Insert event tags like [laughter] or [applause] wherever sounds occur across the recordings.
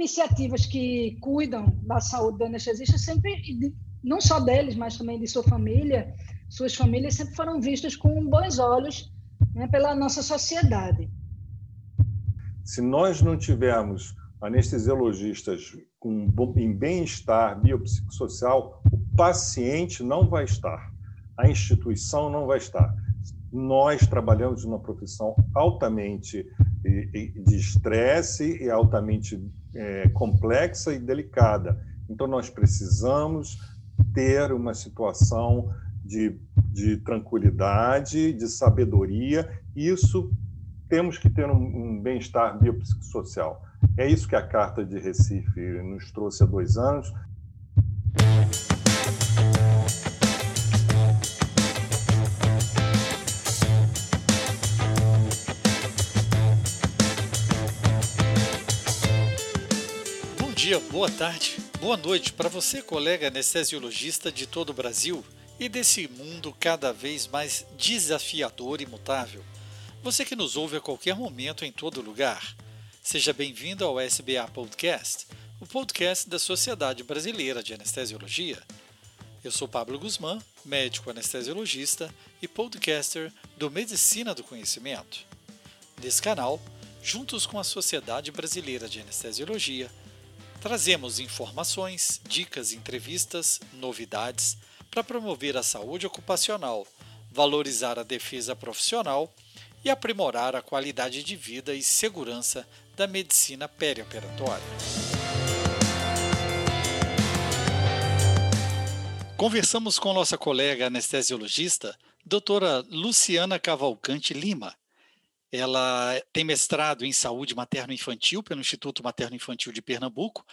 iniciativas que cuidam da saúde do anestesista sempre, não só deles, mas também de sua família, suas famílias sempre foram vistas com bons olhos né, pela nossa sociedade. Se nós não tivermos anestesiologistas com, em bem-estar biopsicossocial, o paciente não vai estar, a instituição não vai estar. Nós trabalhamos numa profissão altamente de estresse e altamente é, complexa e delicada. Então, nós precisamos ter uma situação de, de tranquilidade, de sabedoria. Isso temos que ter um, um bem-estar biopsicossocial. É isso que a Carta de Recife nos trouxe há dois anos. Dia, boa tarde, boa noite para você, colega anestesiologista de todo o Brasil e desse mundo cada vez mais desafiador e mutável. Você que nos ouve a qualquer momento em todo lugar. Seja bem-vindo ao SBA Podcast, o podcast da Sociedade Brasileira de Anestesiologia. Eu sou Pablo Guzmán, médico anestesiologista e podcaster do Medicina do Conhecimento. Nesse canal, juntos com a Sociedade Brasileira de Anestesiologia, trazemos informações, dicas, entrevistas, novidades para promover a saúde ocupacional, valorizar a defesa profissional e aprimorar a qualidade de vida e segurança da medicina perioperatória. Conversamos com nossa colega anestesiologista, doutora Luciana Cavalcante Lima. Ela tem mestrado em saúde materno-infantil pelo Instituto Materno-Infantil de Pernambuco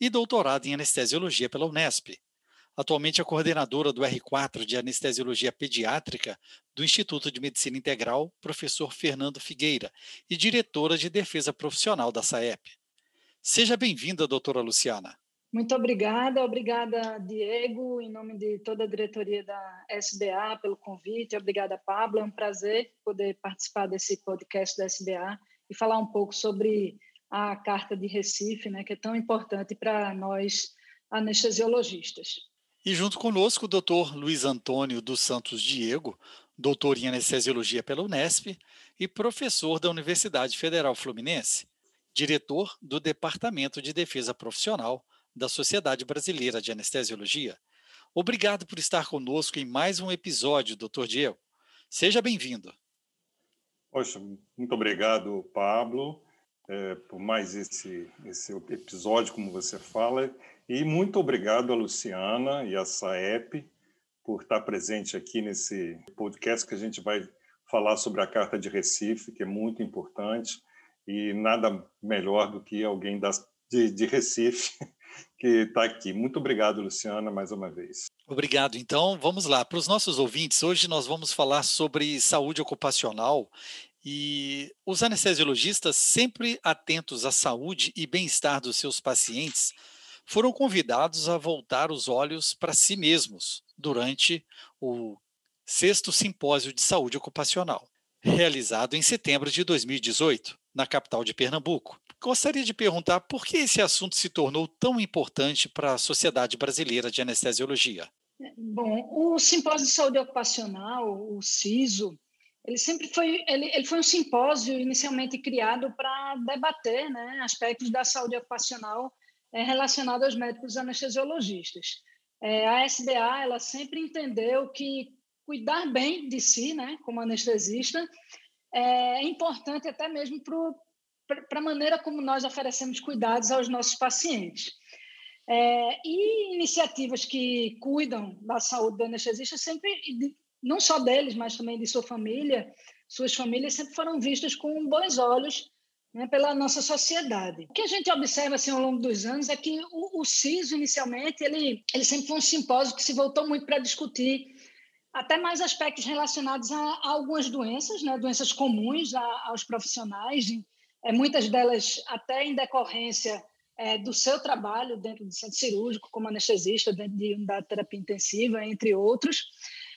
e doutorado em anestesiologia pela Unesp. Atualmente é coordenadora do R4 de Anestesiologia Pediátrica do Instituto de Medicina Integral, professor Fernando Figueira, e diretora de Defesa Profissional da SAEP. Seja bem-vinda, doutora Luciana. Muito obrigada, obrigada, Diego, em nome de toda a diretoria da SBA, pelo convite. Obrigada, Pablo. É um prazer poder participar desse podcast da SBA e falar um pouco sobre a Carta de Recife, né, que é tão importante para nós anestesiologistas. E junto conosco o doutor Luiz Antônio dos Santos Diego, doutor em anestesiologia pela Unesp e professor da Universidade Federal Fluminense, diretor do Departamento de Defesa Profissional da Sociedade Brasileira de Anestesiologia. Obrigado por estar conosco em mais um episódio, doutor Diego. Seja bem-vindo. Poxa, muito obrigado, Pablo, é, por mais esse, esse episódio, como você fala. E muito obrigado a Luciana e a Saep por estar presente aqui nesse podcast que a gente vai falar sobre a Carta de Recife, que é muito importante, e nada melhor do que alguém das, de, de Recife que está aqui. Muito obrigado, Luciana, mais uma vez. Obrigado. Então, vamos lá. Para os nossos ouvintes, hoje nós vamos falar sobre saúde ocupacional e os anestesiologistas, sempre atentos à saúde e bem-estar dos seus pacientes, foram convidados a voltar os olhos para si mesmos durante o sexto simpósio de saúde ocupacional, realizado em setembro de 2018, na capital de Pernambuco. Gostaria de perguntar por que esse assunto se tornou tão importante para a Sociedade Brasileira de Anestesiologia. Bom, o Simpósio de Saúde Ocupacional, o CISO, ele sempre foi ele, ele foi um simpósio inicialmente criado para debater né, aspectos da saúde ocupacional é, relacionado aos médicos anestesiologistas. É, a SBA ela sempre entendeu que cuidar bem de si, né, como anestesista, é importante até mesmo para a maneira como nós oferecemos cuidados aos nossos pacientes. É, e iniciativas que cuidam da saúde do anestesista sempre, não só deles, mas também de sua família, suas famílias sempre foram vistas com bons olhos né, pela nossa sociedade. O que a gente observa assim, ao longo dos anos é que o, o CISO, inicialmente, ele, ele sempre foi um simpósio que se voltou muito para discutir até mais aspectos relacionados a, a algumas doenças, né, doenças comuns a, aos profissionais, é, muitas delas até em decorrência é, do seu trabalho dentro do centro cirúrgico, como anestesista, dentro de unidade de terapia intensiva, entre outros.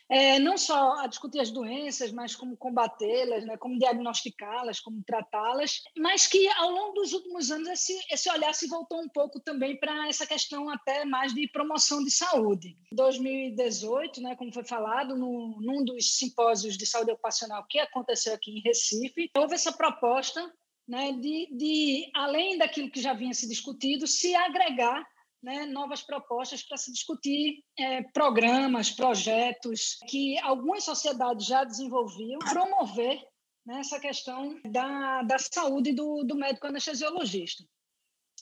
é, não só a discutir as doenças, mas como combatê-las, né, como diagnosticá-las, como tratá-las, mas que ao longo dos últimos anos esse, esse olhar se voltou um pouco também para essa questão até mais de promoção de saúde. Em 2018, né, como foi falado, no, num dos simpósios de saúde ocupacional que aconteceu aqui em Recife, houve essa proposta né, de, de, além daquilo que já vinha se discutido, se agregar né, novas propostas para se discutir é, programas, projetos que algumas sociedades já desenvolviam, promover né, essa questão da, da saúde do, do médico anestesiologista.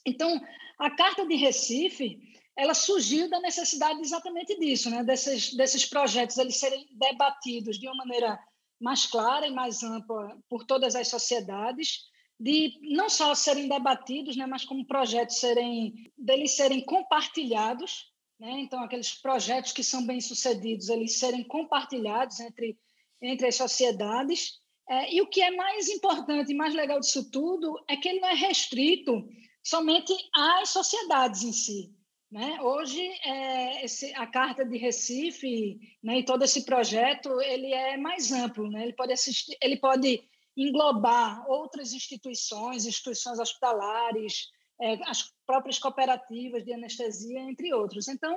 Então, a Carta de Recife ela surgiu da necessidade exatamente disso, né, desses, desses projetos eles serem debatidos de uma maneira mais clara e mais ampla por todas as sociedades, de não só serem debatidos, né, mas como projetos serem deles serem compartilhados, né? Então aqueles projetos que são bem sucedidos, eles serem compartilhados entre entre as sociedades. É, e o que é mais importante e mais legal disso tudo é que ele não é restrito somente às sociedades em si. Né? Hoje, é, esse, a Carta de Recife né, e todo esse projeto ele é mais amplo. Né? Ele, pode assistir, ele pode englobar outras instituições, instituições hospitalares, é, as próprias cooperativas de anestesia, entre outros. Então,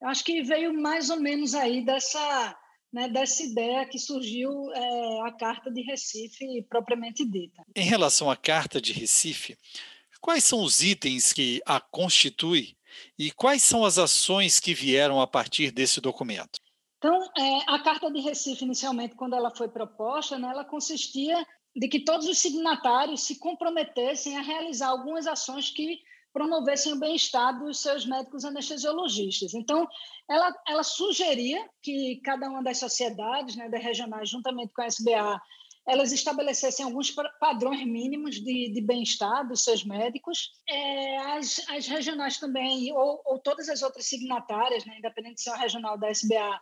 eu acho que veio mais ou menos aí dessa, né, dessa ideia que surgiu é, a Carta de Recife propriamente dita. Em relação à Carta de Recife, quais são os itens que a constitui e quais são as ações que vieram a partir desse documento? Então, é, a Carta de Recife, inicialmente, quando ela foi proposta, né, ela consistia de que todos os signatários se comprometessem a realizar algumas ações que promovessem o bem-estar dos seus médicos anestesiologistas. Então, ela, ela sugeria que cada uma das sociedades, né, das regionais, juntamente com a SBA, elas estabelecessem alguns padrões mínimos de, de bem-estar dos seus médicos. É, as, as regionais também, ou, ou todas as outras signatárias, né, independente de ser uma regional da SBA,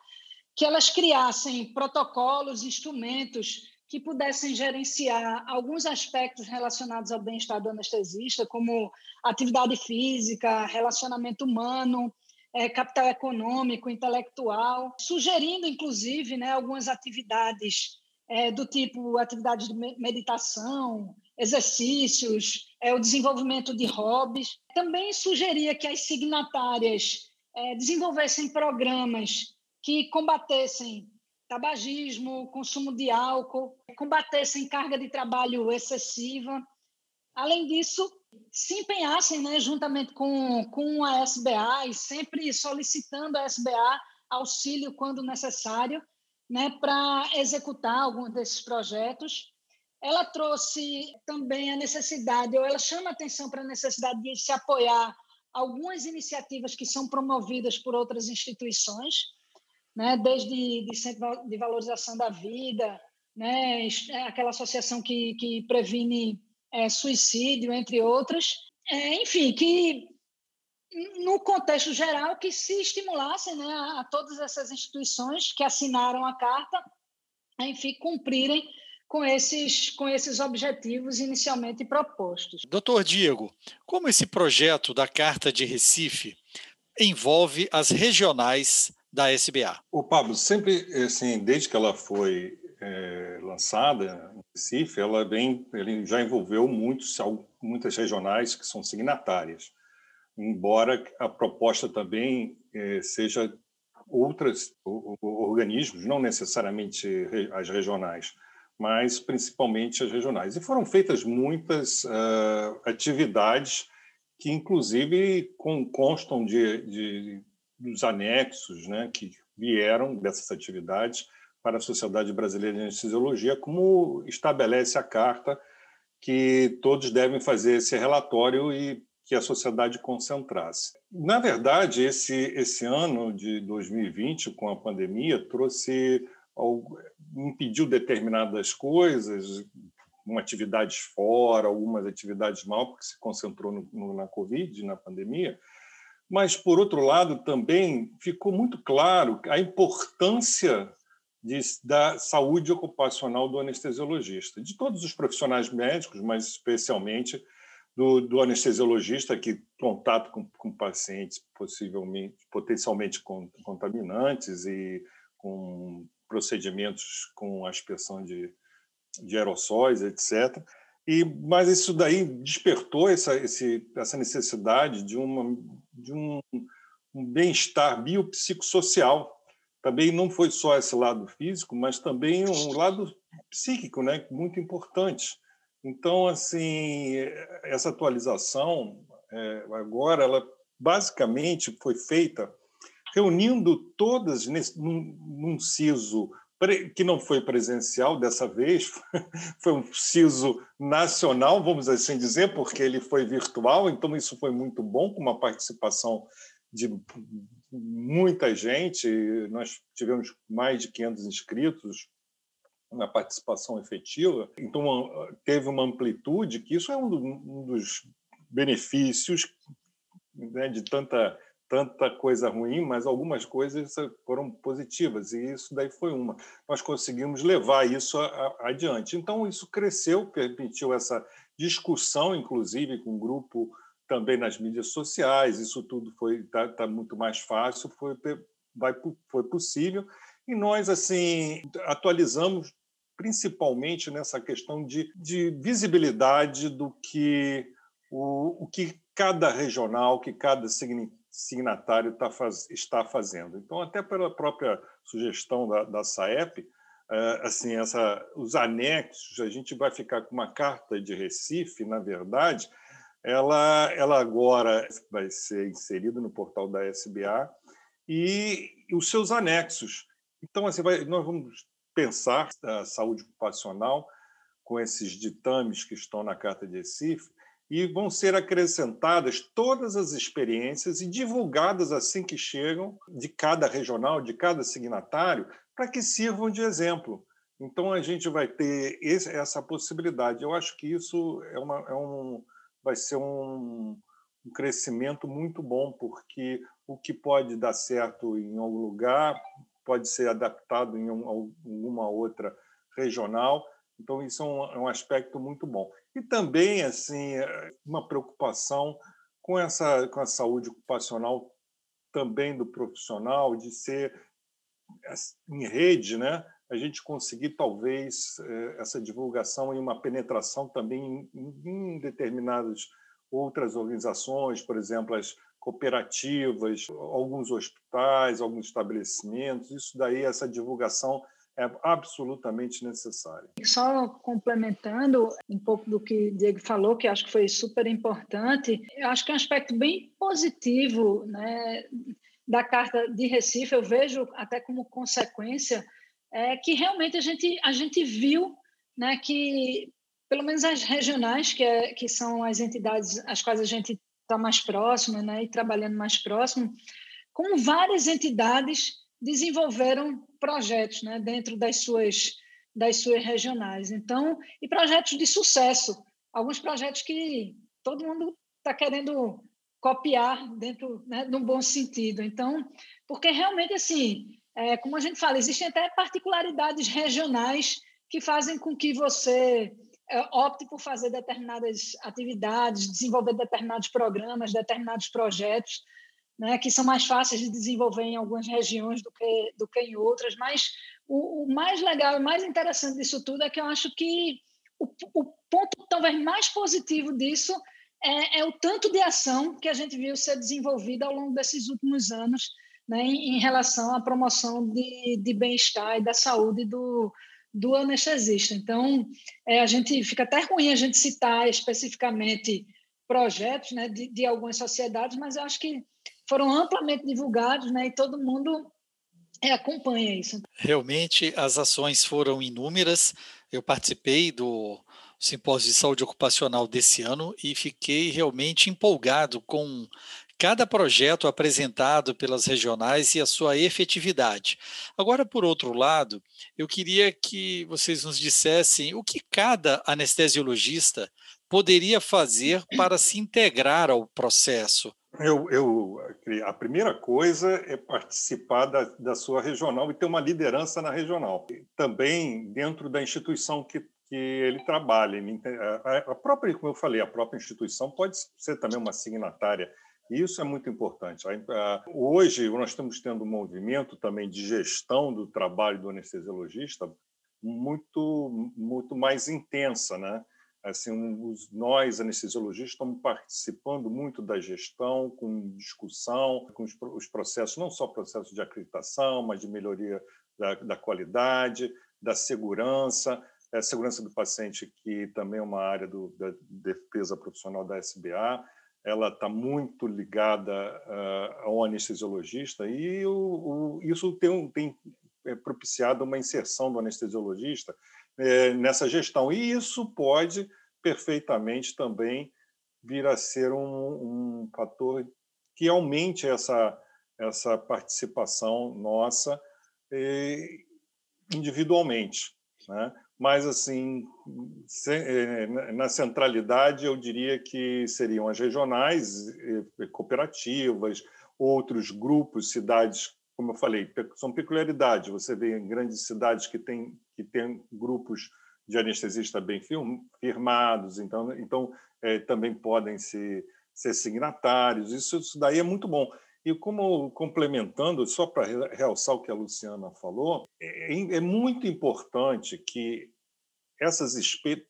que elas criassem protocolos, instrumentos que pudessem gerenciar alguns aspectos relacionados ao bem-estar do anestesista, como atividade física, relacionamento humano, é, capital econômico, intelectual, sugerindo, inclusive, né, algumas atividades é, do tipo atividades de meditação, exercícios, é, o desenvolvimento de hobbies. Também sugeria que as signatárias é, desenvolvessem programas que combatessem tabagismo, consumo de álcool, combatessem carga de trabalho excessiva. Além disso, se empenhassem né, juntamente com, com a SBA e sempre solicitando a SBA auxílio quando necessário né, para executar algum desses projetos. Ela trouxe também a necessidade, ou ela chama atenção para a necessidade de se apoiar algumas iniciativas que são promovidas por outras instituições, né, desde de centro de valorização da vida, né, aquela associação que, que previne é, suicídio, entre outras. É, enfim, que no contexto geral que se estimulassem né, a, a todas essas instituições que assinaram a carta, enfim, cumprirem com esses, com esses objetivos inicialmente propostos. Doutor Diego, como esse projeto da Carta de Recife envolve as regionais da SBA? O Pablo, sempre, assim, desde que ela foi é, lançada em Recife, ela vem, ele já envolveu muitos, muitas regionais que são signatárias, embora a proposta também é, seja outros organismos, não necessariamente as regionais, mas principalmente as regionais. E foram feitas muitas uh, atividades que, inclusive, constam de, de dos anexos né, que vieram dessas atividades para a Sociedade Brasileira de Anestesiologia, como estabelece a carta que todos devem fazer esse relatório e que a sociedade concentrasse. Na verdade, esse, esse ano de 2020, com a pandemia, trouxe impediu determinadas coisas, atividades fora, algumas atividades mal, porque se concentrou no, no, na Covid, na pandemia, mas, por outro lado, também ficou muito claro a importância de, da saúde ocupacional do anestesiologista, de todos os profissionais médicos, mas especialmente do, do anestesiologista que contato com, com pacientes possivelmente potencialmente contaminantes e com procedimentos com aspersão de, de aerossóis, etc. E, mas isso daí despertou essa, esse, essa necessidade de, uma, de um, um bem-estar biopsicossocial. Também não foi só esse lado físico, mas também um lado psíquico, né, muito importante. Então, assim, essa atualização é, agora, ela basicamente foi feita reunindo todas nesse, num, num CISO que não foi presencial dessa vez, [laughs] foi um CISO nacional, vamos assim dizer, porque ele foi virtual, então isso foi muito bom, com uma participação de muita gente, nós tivemos mais de 500 inscritos na participação efetiva, então teve uma amplitude, que isso é um dos benefícios né, de tanta tanta coisa ruim, mas algumas coisas foram positivas, e isso daí foi uma. Nós conseguimos levar isso adiante. Então, isso cresceu, permitiu essa discussão, inclusive, com o grupo também nas mídias sociais, isso tudo foi está tá muito mais fácil, foi, vai, foi possível, e nós, assim, atualizamos principalmente nessa questão de, de visibilidade do que o, o que cada regional, que cada signatário tá faz, está fazendo. Então, até pela própria sugestão da, da SAEP, é, assim, essa, os anexos, a gente vai ficar com uma carta de Recife, na verdade, ela, ela agora vai ser inserida no portal da SBA e, os seus anexos. Então, assim, vai, nós vamos pensar a saúde ocupacional com esses ditames que estão na Carta de Recife, e vão ser acrescentadas todas as experiências e divulgadas assim que chegam de cada regional, de cada signatário, para que sirvam de exemplo. Então a gente vai ter esse, essa possibilidade. Eu acho que isso é, uma, é um, vai ser um, um crescimento muito bom, porque o que pode dar certo em algum lugar pode ser adaptado em alguma outra regional. Então, isso é um, é um aspecto muito bom. E também assim uma preocupação com essa com a saúde ocupacional também do profissional de ser em rede, né? A gente conseguir talvez eh, essa divulgação e uma penetração também em determinadas outras organizações, por exemplo, as cooperativas, alguns hospitais, alguns estabelecimentos. Isso daí, essa divulgação é absolutamente necessário. Só complementando um pouco do que o Diego falou, que acho que foi super importante, eu acho que é um aspecto bem positivo né, da Carta de Recife, eu vejo até como consequência, é que realmente a gente, a gente viu né, que, pelo menos as regionais, que, é, que são as entidades às quais a gente está mais próximo né, e trabalhando mais próximo, com várias entidades desenvolveram projetos né, dentro das suas, das suas regionais. Então, e projetos de sucesso, alguns projetos que todo mundo está querendo copiar dentro, né, num bom sentido. Então, porque realmente, assim, é, como a gente fala, existem até particularidades regionais que fazem com que você é, opte por fazer determinadas atividades, desenvolver determinados programas, determinados projetos, né, que são mais fáceis de desenvolver em algumas regiões do que, do que em outras, mas o, o mais legal e mais interessante disso tudo é que eu acho que o, o ponto talvez mais positivo disso é, é, o tanto de ação que a gente viu ser desenvolvida ao longo desses últimos anos né, em, em relação à promoção de, de bem-estar e da saúde do, do anestesista. Então, é, a gente fica até ruim a gente citar especificamente projetos né, de, de algumas sociedades, mas eu acho que foram amplamente divulgados, né? E todo mundo é, acompanha isso. Realmente, as ações foram inúmeras. Eu participei do simpósio de saúde ocupacional desse ano e fiquei realmente empolgado com cada projeto apresentado pelas regionais e a sua efetividade. Agora, por outro lado, eu queria que vocês nos dissessem o que cada anestesiologista poderia fazer para se integrar ao processo eu, eu, a primeira coisa é participar da, da sua regional e ter uma liderança na regional. Também dentro da instituição que, que ele trabalha. a própria, como eu falei, a própria instituição pode ser também uma signatária Isso é muito importante. Hoje, nós estamos tendo um movimento também de gestão do trabalho do anestesiologista muito, muito mais intensa. Né? Assim, os, nós, anestesiologistas, estamos participando muito da gestão, com discussão, com os, os processos, não só processos de acreditação, mas de melhoria da, da qualidade, da segurança, a segurança do paciente, que também é uma área do, da defesa profissional da SBA, ela está muito ligada uh, ao anestesiologista e o, o, isso tem, tem é, propiciado uma inserção do anestesiologista é, nessa gestão. E isso pode perfeitamente também vir a ser um, um fator que aumente essa, essa participação nossa individualmente. Né? Mas, assim, eh, na centralidade, eu diria que seriam as regionais, cooperativas, outros grupos, cidades, como eu falei, são peculiaridades. Você vê em grandes cidades que têm que tem grupos de anestesistas bem firmados, então, então é, também podem ser, ser signatários. Isso, isso daí é muito bom. E como complementando, só para realçar o que a Luciana falou, é, é muito importante que essas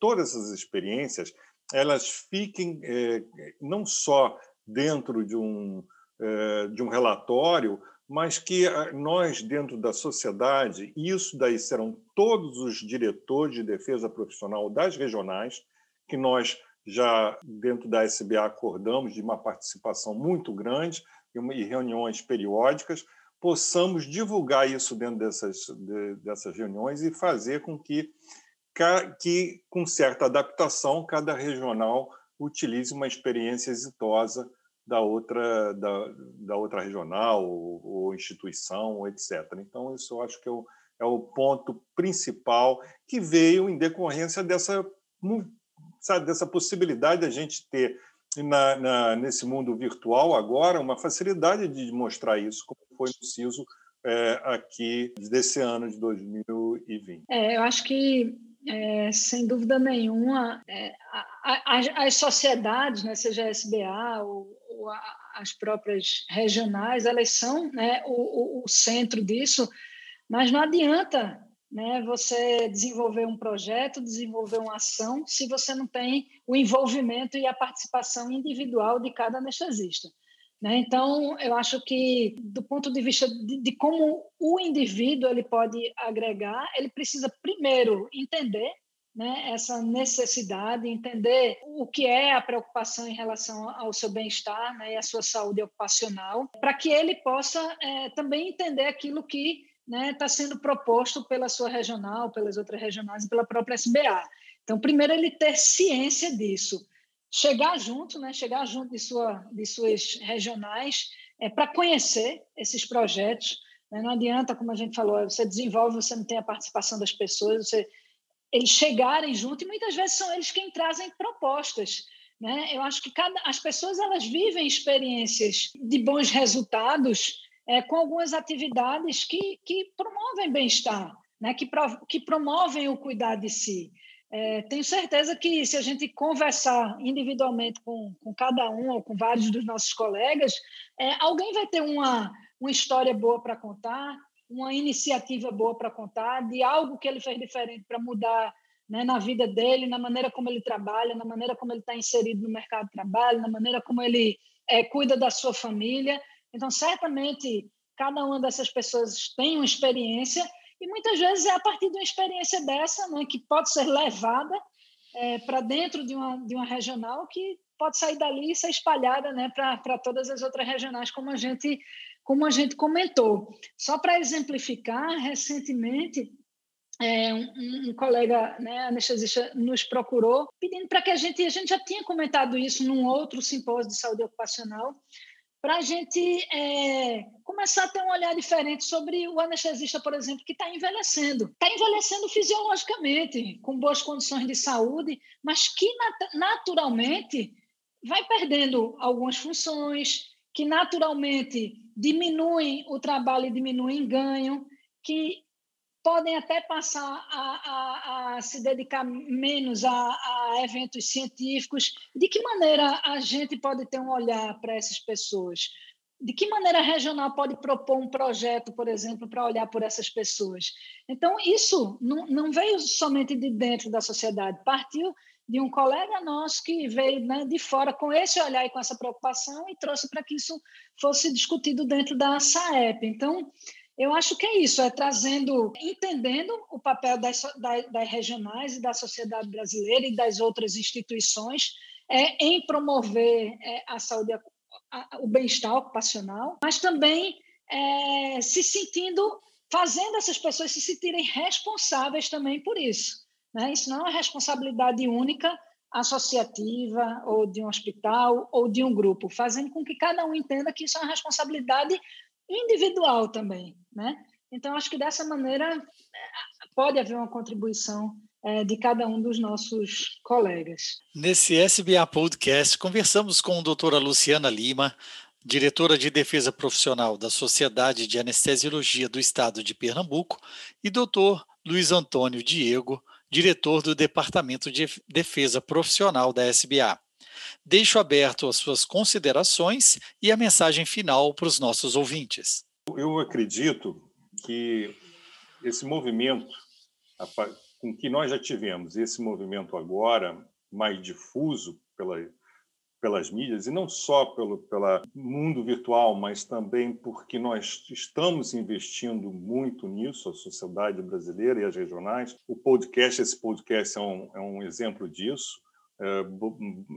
todas essas experiências elas fiquem é, não só dentro de um é, de um relatório, mas que nós dentro da sociedade, isso daí serão todos os diretores de defesa profissional das regionais, que nós já dentro da SBA acordamos de uma participação muito grande e reuniões periódicas, possamos divulgar isso dentro dessas, dessas reuniões e fazer com que, que, com certa adaptação, cada regional utilize uma experiência exitosa da outra, da, da outra regional ou, ou instituição, etc. Então, isso eu acho que é o, é o ponto principal que veio em decorrência dessa, sabe, dessa possibilidade de a gente ter na, na, nesse mundo virtual agora uma facilidade de mostrar isso, como foi no CISO é, aqui desse ano de 2020. É, eu acho que, é, sem dúvida nenhuma, é, a, a, as sociedades, né, seja a SBA ou, ou a, as próprias regionais, elas são né, o, o, o centro disso, mas não adianta né, você desenvolver um projeto, desenvolver uma ação, se você não tem o envolvimento e a participação individual de cada anestesista. Né? Então, eu acho que, do ponto de vista de, de, como o indivíduo ele pode agregar, ele precisa primeiro entender né, essa necessidade, entender o que é a preocupação em relação ao seu bem-estar né, e à sua saúde ocupacional, para que ele possa é, também entender aquilo que está né, sendo proposto pela sua regional, pelas outras regionais e pela própria SBA. Então, primeiro, ele ter ciência disso, chegar junto, né, chegar junto de, sua, de suas regionais é, para conhecer esses projetos. Né? Não adianta, como a gente falou, você desenvolve, você não tem a participação das pessoas, você, eles chegarem junto e muitas vezes são eles quem trazem propostas. Né? Eu acho que cada, as pessoas elas vivem experiências de bons resultados é, com algumas atividades que, que promovem bem-estar, né? que, pro, que promovem o cuidar de si. É, tenho certeza que se a gente conversar individualmente com, com cada um ou com vários dos nossos colegas, é, alguém vai ter uma, uma história boa para contar, uma iniciativa boa para contar, de algo que ele fez diferente para mudar né, na vida dele, na maneira como ele trabalha, na maneira como ele está inserido no mercado de trabalho, na maneira como ele é, cuida da sua família. Então, certamente, cada uma dessas pessoas tem uma experiência e muitas vezes é a partir de uma experiência dessa, né, que pode ser levada é, para dentro de uma, de uma regional que pode sair dali e ser espalhada né, para todas as outras regionais, como a gente, como a gente comentou. Só para exemplificar, recentemente, é, um, um, colega né, anestesista nos procurou pedindo para que a gente, a gente já tinha comentado isso num outro simpósio de saúde ocupacional, para a gente é, começar a ter um olhar diferente sobre o anestesista, por exemplo, que está envelhecendo. Está envelhecendo fisiologicamente, com boas condições de saúde, mas que nat naturalmente vai perdendo algumas funções, que naturalmente diminuem o trabalho e diminuem ganho, que podem até passar a, a, a se dedicar menos a, a, eventos científicos. De que maneira a gente pode ter um olhar para essas pessoas? De que maneira a regional pode propor um projeto, por exemplo, para olhar por essas pessoas? Então, isso não, não veio somente de dentro da sociedade, partiu de um colega nosso que veio né, de fora com esse olhar e com essa preocupação e trouxe para que isso fosse discutido dentro da SAEP. Então, eu acho que é isso, é trazendo, entendendo o papel das, das, regionais e da sociedade brasileira e das outras instituições é, em promover é, a saúde, a, o bem-estar ocupacional, mas também é, se sentindo, fazendo essas pessoas se sentirem responsáveis também por isso. Né? Isso não é uma responsabilidade única associativa ou de um hospital ou de um grupo, fazendo com que cada um entenda que isso é uma responsabilidade individual também, né? Então, acho que dessa maneira pode haver uma contribuição é, de cada um dos nossos colegas. Nesse SBA Podcast, conversamos com a doutora Luciana Lima, diretora de defesa profissional da Sociedade de Anestesiologia do Estado de Pernambuco, e doutor Luiz Antônio Diego, diretor do Departamento de Defesa Profissional da SBA. Deixo aberto as suas considerações e a mensagem final para os nossos ouvintes. Eu acredito que esse movimento, com que nós já tivemos, esse movimento agora mais difuso pela, pelas mídias, e não só pelo pela mundo virtual, mas também porque nós estamos investindo muito nisso, a sociedade brasileira e as regionais. O podcast, esse podcast é um, é um exemplo disso. É,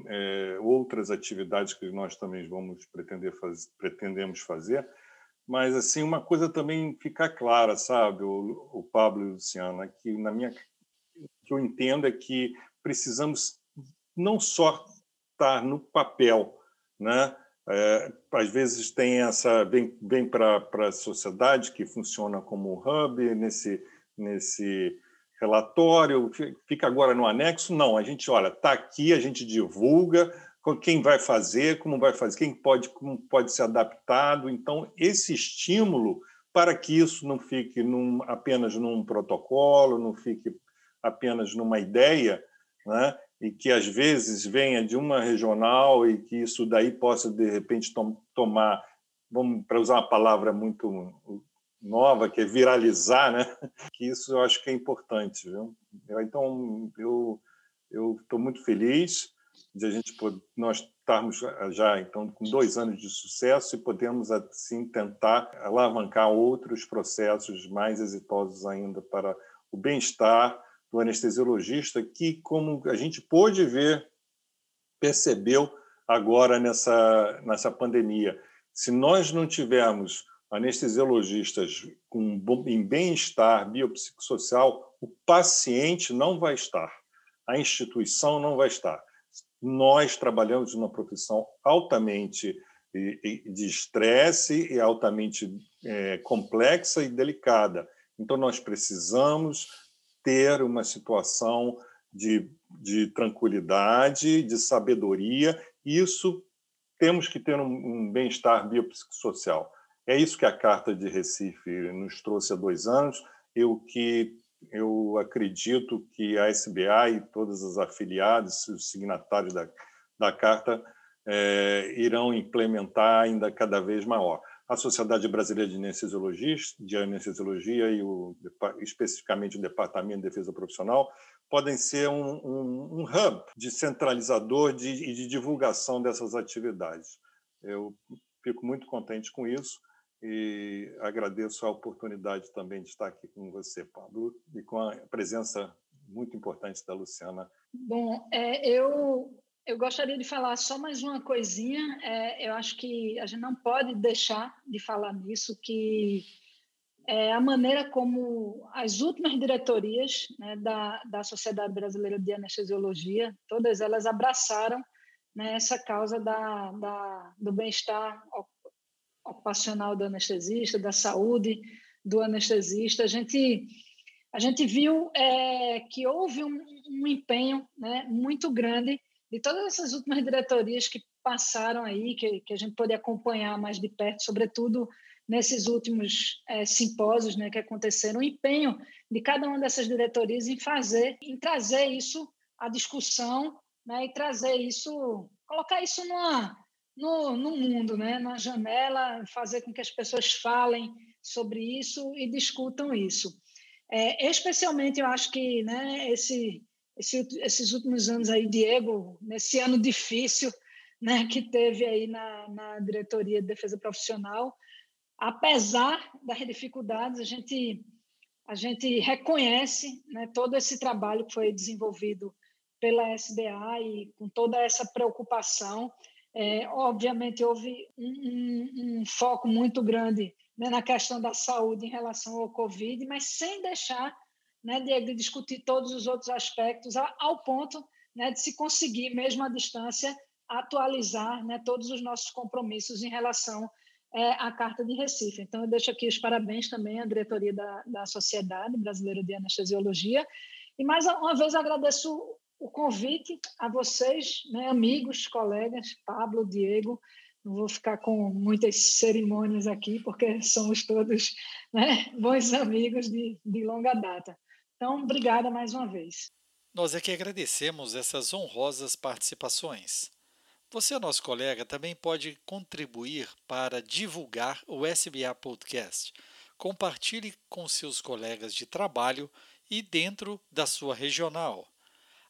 é, outras atividades que nós também vamos pretender faz, pretendemos fazer, mas assim uma coisa também ficar clara, sabe, o, o Pablo e o Luciana, que na minha que eu entendo é que precisamos não só estar no papel, né? É, às vezes tem essa vem, vem para a sociedade que funciona como hub nesse nesse relatório, fica agora no anexo. Não, a gente, olha, está aqui, a gente divulga quem vai fazer, como vai fazer, quem pode, como pode ser adaptado. Então, esse estímulo para que isso não fique num, apenas num protocolo, não fique apenas numa ideia, né? e que às vezes venha de uma regional e que isso daí possa, de repente, tom, tomar, vamos para usar uma palavra muito nova, que é viralizar, né? [laughs] que isso eu acho que é importante. Viu? Então, eu eu estou muito feliz de a gente nós estarmos já então com dois anos de sucesso e podemos assim tentar alavancar outros processos mais exitosos ainda para o bem-estar do anestesiologista que como a gente pôde ver percebeu agora nessa nessa pandemia se nós não tivermos anestesiologistas com, em bem-estar biopsicossocial, o paciente não vai estar, a instituição não vai estar. Nós trabalhamos numa profissão altamente de estresse e altamente é, complexa e delicada. Então, nós precisamos ter uma situação de, de tranquilidade, de sabedoria, e isso temos que ter um, um bem-estar biopsicossocial. É isso que a Carta de Recife nos trouxe há dois anos. Eu que eu acredito que a SBA e todas as afiliadas, os signatários da, da Carta, é, irão implementar ainda cada vez maior. A Sociedade Brasileira de Anestesiologia, de Anestesiologia e o, especificamente o Departamento de Defesa Profissional podem ser um, um, um hub de centralizador e de, de divulgação dessas atividades. Eu fico muito contente com isso e agradeço a oportunidade também de estar aqui com você, Pablo, e com a presença muito importante da Luciana. Bom, é, eu eu gostaria de falar só mais uma coisinha. É, eu acho que a gente não pode deixar de falar nisso, que é a maneira como as últimas diretorias né, da, da Sociedade Brasileira de Anestesiologia, todas elas abraçaram né, essa causa da, da do bem-estar ocupacional do anestesista, da saúde do anestesista. A gente, a gente viu é, que houve um, um empenho né, muito grande de todas essas últimas diretorias que passaram aí, que, que a gente pôde acompanhar mais de perto, sobretudo nesses últimos é, simpósios né, que aconteceram, o empenho de cada uma dessas diretorias em fazer, em trazer isso à discussão né, e trazer isso, colocar isso numa, no, no mundo, né, na janela, fazer com que as pessoas falem sobre isso e discutam isso. É, especialmente, eu acho que né, esse, esse, esses últimos anos aí, Diego, nesse ano difícil né, que teve aí na, na diretoria de defesa profissional, apesar das dificuldades, a gente, a gente reconhece né, todo esse trabalho que foi desenvolvido pela SDA e com toda essa preocupação. É, obviamente, houve um, um, um, foco muito grande né, na questão da saúde em relação ao Covid, mas sem deixar né, de, discutir todos os outros aspectos, ao ponto né, de se conseguir, mesmo à distância, atualizar né, todos os nossos compromissos em relação é, a Carta de Recife. Então, eu deixo aqui os parabéns também à diretoria da, da Sociedade Brasileira de Anestesiologia. E mais uma vez agradeço o convite a vocês, né, amigos, colegas, Pablo, Diego. Não vou ficar com muitas cerimônias aqui, porque [laughs] somos todos né, bons amigos de, de longa data. Então, obrigada mais uma vez. Nós é que agradecemos essas honrosas participações. Você, nosso colega, também pode contribuir para divulgar o SBA Podcast. Compartilhe com seus colegas de trabalho e dentro da sua regional.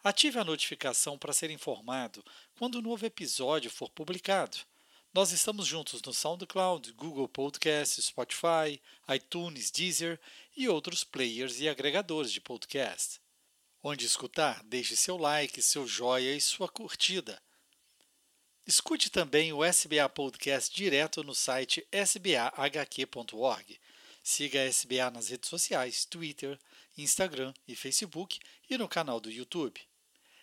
Ative a notificação para ser informado quando um novo episódio for publicado. Nós estamos juntos no SoundCloud, Google Podcast, Spotify, iTunes, Deezer e outros players e agregadores de podcast. Onde escutar, deixe seu like, seu joia e sua curtida. Escute também o SBA Podcast direto no site sbahq.org. Siga a SBA nas redes sociais, Twitter, Instagram e Facebook e no canal do YouTube.